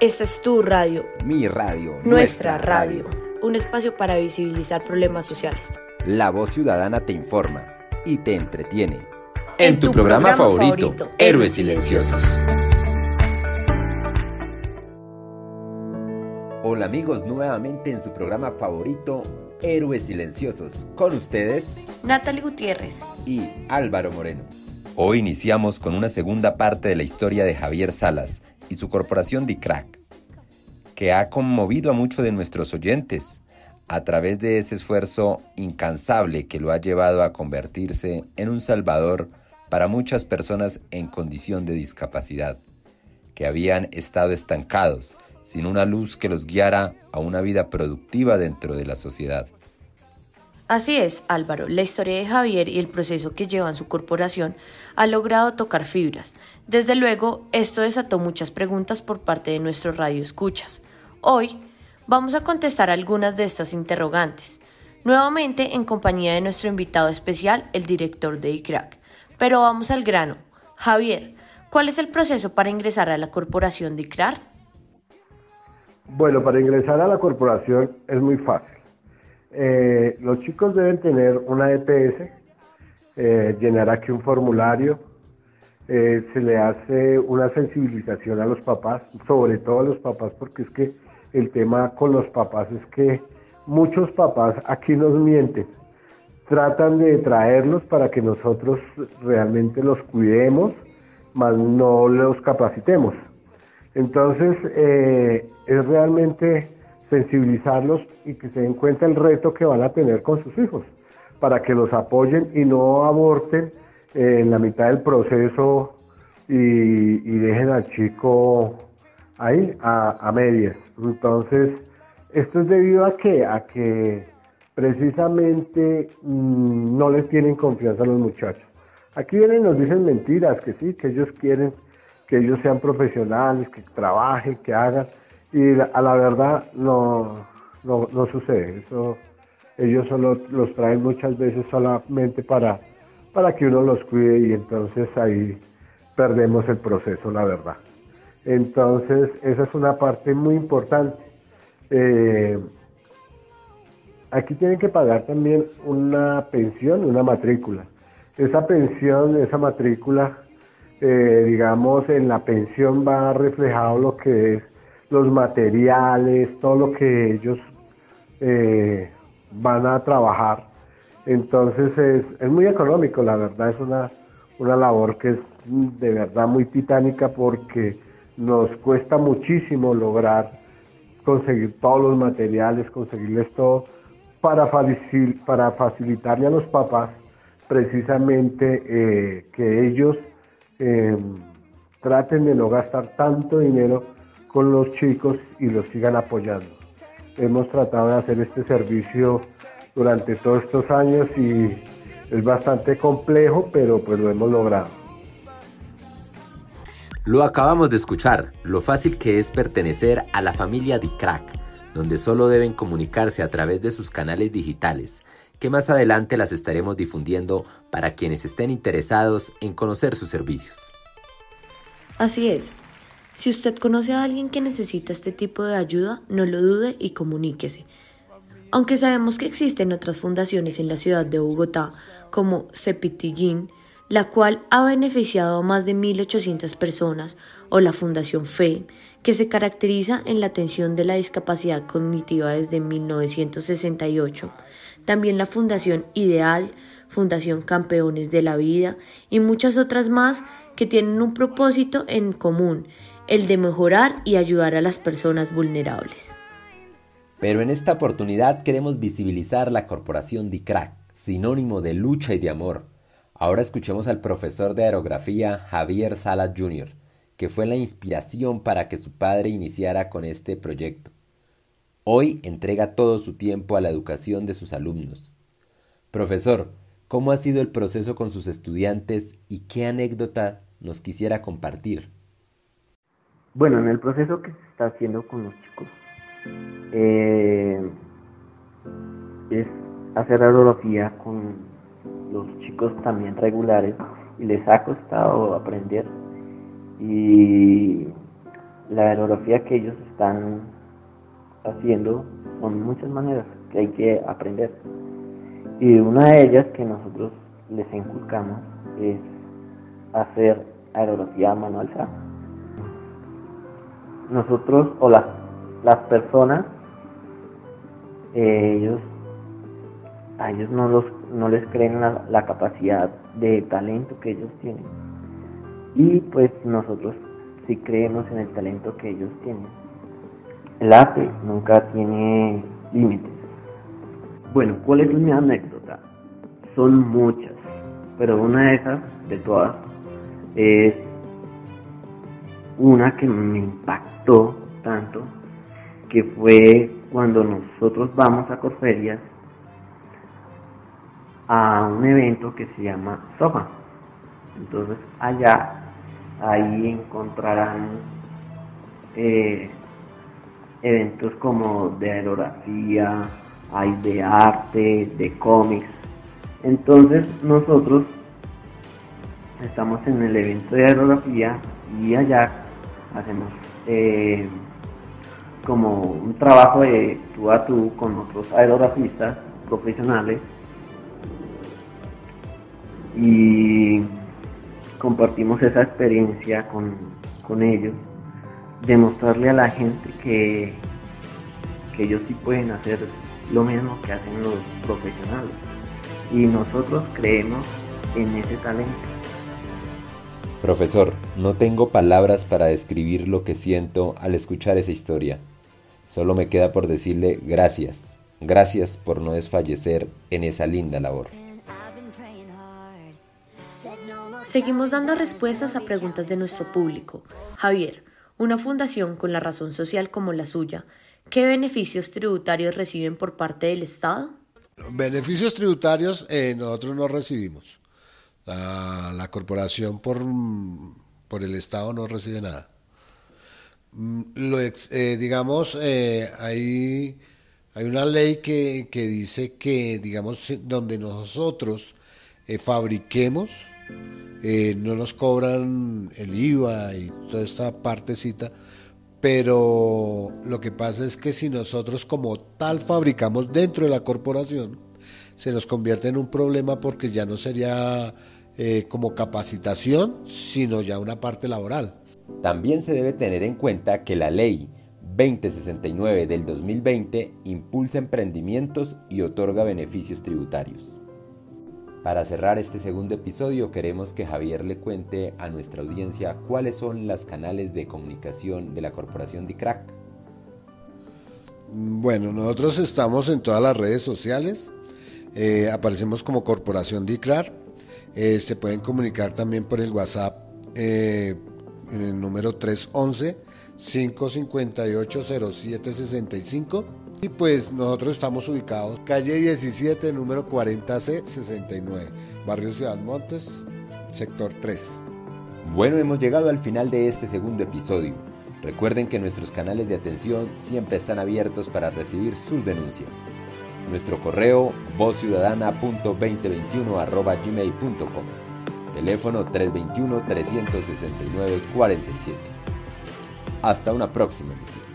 Esta es tu radio. Mi radio. Nuestra, radio. Un espacio para visibilizar problemas sociales. La voz ciudadana te informa y te entretiene. En, tu, programa, favorito, Héroes Silenciosos. Hola amigos, nuevamente en su programa favorito, Héroes Silenciosos. Con ustedes, Natalie Gutiérrez y Álvaro Moreno. Hoy iniciamos con una segunda parte de la historia de Javier Salas y su corporación DICRAC, que ha conmovido a muchos de nuestros oyentes a través de ese esfuerzo incansable que lo ha llevado a convertirse en un salvador para muchas personas en condición de discapacidad, que habían estado estancados, sin una luz que los guiara a una vida productiva dentro de la sociedad. Así es, Álvaro, la historia de Javier y el proceso que lleva en su corporación ha logrado tocar fibras. Desde luego, esto desató muchas preguntas por parte de nuestros radioescuchas. Hoy vamos a contestar algunas de estas interrogantes, nuevamente en compañía de nuestro invitado especial, el director de ICRAC. Pero vamos al grano. Javier, ¿cuál es el proceso para ingresar a la corporación de ICRAC? Bueno, para ingresar a la corporación es muy fácil eh, los chicos deben tener una EPS, eh, llenar aquí un formulario, eh, se le hace una sensibilización a los papás, sobre todo a los papás, porque es que el tema con los papás es que muchos papás aquí nos mienten, tratan de traerlos para que nosotros realmente los cuidemos, mas no los capacitemos. Entonces, es realmente sensibilizarlos y que se den cuenta el reto que van a tener con sus hijos, para que los apoyen y no aborten eh, en la mitad del proceso y, dejen al chico ahí a, medias. Entonces, esto es debido a que, a que precisamente mm, no les tienen confianza a los muchachos. Aquí vienen y nos dicen mentiras, que sí, que ellos quieren que ellos sean profesionales, que trabajen, que hagan, y a la verdad no, no, sucede. Eso, ellos solo los traen muchas veces solamente para, para que uno los cuide y entonces ahí perdemos el proceso, la verdad. Entonces, esa es una parte muy importante. Eh, aquí tienen que pagar también una pensión, una matrícula. Esa pensión, esa matrícula, eh, digamos, en la pensión va reflejado lo que es los materiales, todo lo que ellos eh, van a trabajar. Entonces es, muy económico, la verdad es una, una labor que es de verdad muy titánica porque nos cuesta muchísimo lograr conseguir todos los materiales, conseguirles todo para, para facilitarle a los papás precisamente eh, que ellos eh, traten de no gastar tanto dinero con los chicos y los sigan apoyando. Hemos tratado de hacer este servicio durante todos estos años y es bastante complejo, pero pues lo hemos logrado. Lo acabamos de escuchar, lo fácil que es pertenecer a la familia de Crack, donde solo deben comunicarse a través de sus canales digitales, que más adelante las estaremos difundiendo para quienes estén interesados en conocer sus servicios. Así es, si usted conoce a alguien que necesita este tipo de ayuda, no lo dude y comuníquese. Aunque sabemos que existen otras fundaciones en la ciudad de Bogotá, como Cepitillín, la cual ha beneficiado a más de 1.800 personas, o la Fundación FE, que se caracteriza en la atención de la discapacidad cognitiva desde 1968, también la Fundación Ideal, Fundación Campeones de la Vida y muchas otras más que tienen un propósito en común el de mejorar y ayudar a las personas vulnerables. Pero en esta oportunidad queremos visibilizar la corporación DICRAC, sinónimo de lucha y de amor. Ahora escuchemos al profesor de aerografía Javier Salas Jr., que fue la inspiración para que su padre iniciara con este proyecto. Hoy entrega todo su tiempo a la educación de sus alumnos. Profesor, ¿cómo ha sido el proceso con sus estudiantes y qué anécdota nos quisiera compartir? Bueno, en el proceso que se está haciendo con los chicos, eh, es hacer aerografía con los chicos también regulares y les ha costado aprender y la aerografía que ellos están haciendo son muchas maneras que hay que aprender. Y una de ellas que nosotros les inculcamos es hacer aerografía manual. Nosotros o las, las personas, eh, ellos a ellos no, los, no les creen la, la capacidad de talento que ellos tienen. Y pues nosotros sí creemos en el talento que ellos tienen. El arte nunca tiene límites. Bueno, ¿cuál es mi anécdota? Son muchas, pero una de esas, de todas, es una que me impactó tanto, que fue cuando nosotros vamos a Corferias a un evento que se llama SOFA. Entonces allá, ahí encontrarán eh, eventos como de aerografía, hay de arte, de cómics. Entonces nosotros estamos en el evento de aerografía y allá hacemos eh, como un trabajo de tú a tú con otros aerografistas profesionales y compartimos esa experiencia con, con ellos, demostrarle a la gente que, que ellos sí pueden hacer lo mismo que hacen los profesionales y nosotros creemos en ese talento. Profesor, no tengo palabras para describir lo que siento al escuchar esa historia. Solo me queda por decirle gracias. Gracias por no desfallecer en esa linda labor. Seguimos dando respuestas a preguntas de nuestro público. Javier, una fundación con la razón social como la suya, ¿qué beneficios tributarios reciben por parte del Estado? Beneficios tributarios eh, nosotros no recibimos. La, corporación por, por el Estado no recibe nada. Mm, lo, eh, digamos, eh, hay, hay una ley que, que dice que, digamos, donde nosotros fabriquemos, eh, no nos cobran el IVA y toda esta partecita, pero lo que pasa es que si nosotros como tal fabricamos dentro de la corporación, se nos convierte en un problema porque ya no sería eh, como capacitación, sino ya una parte laboral. También se debe tener en cuenta que la ley 2069 del 2020 impulsa emprendimientos y otorga beneficios tributarios. Para cerrar este segundo episodio queremos que Javier le cuente a nuestra audiencia cuáles son los canales de comunicación de la corporación DICRAC. Bueno, nosotros estamos en todas las redes sociales, eh, aparecemos como Corporación DICRAC, eh, se pueden comunicar también por el WhatsApp eh, en el número 311 558 0765 y pues nosotros estamos ubicados calle 17, número 40C69, barrio Ciudad Montes, sector 3. Bueno, hemos llegado al final de este segundo episodio. Recuerden que nuestros canales de atención siempre están abiertos para recibir sus denuncias. Nuestro correo vozciudadana.2021.gmail.com Teléfono 321-369-47. Hasta una próxima emisión.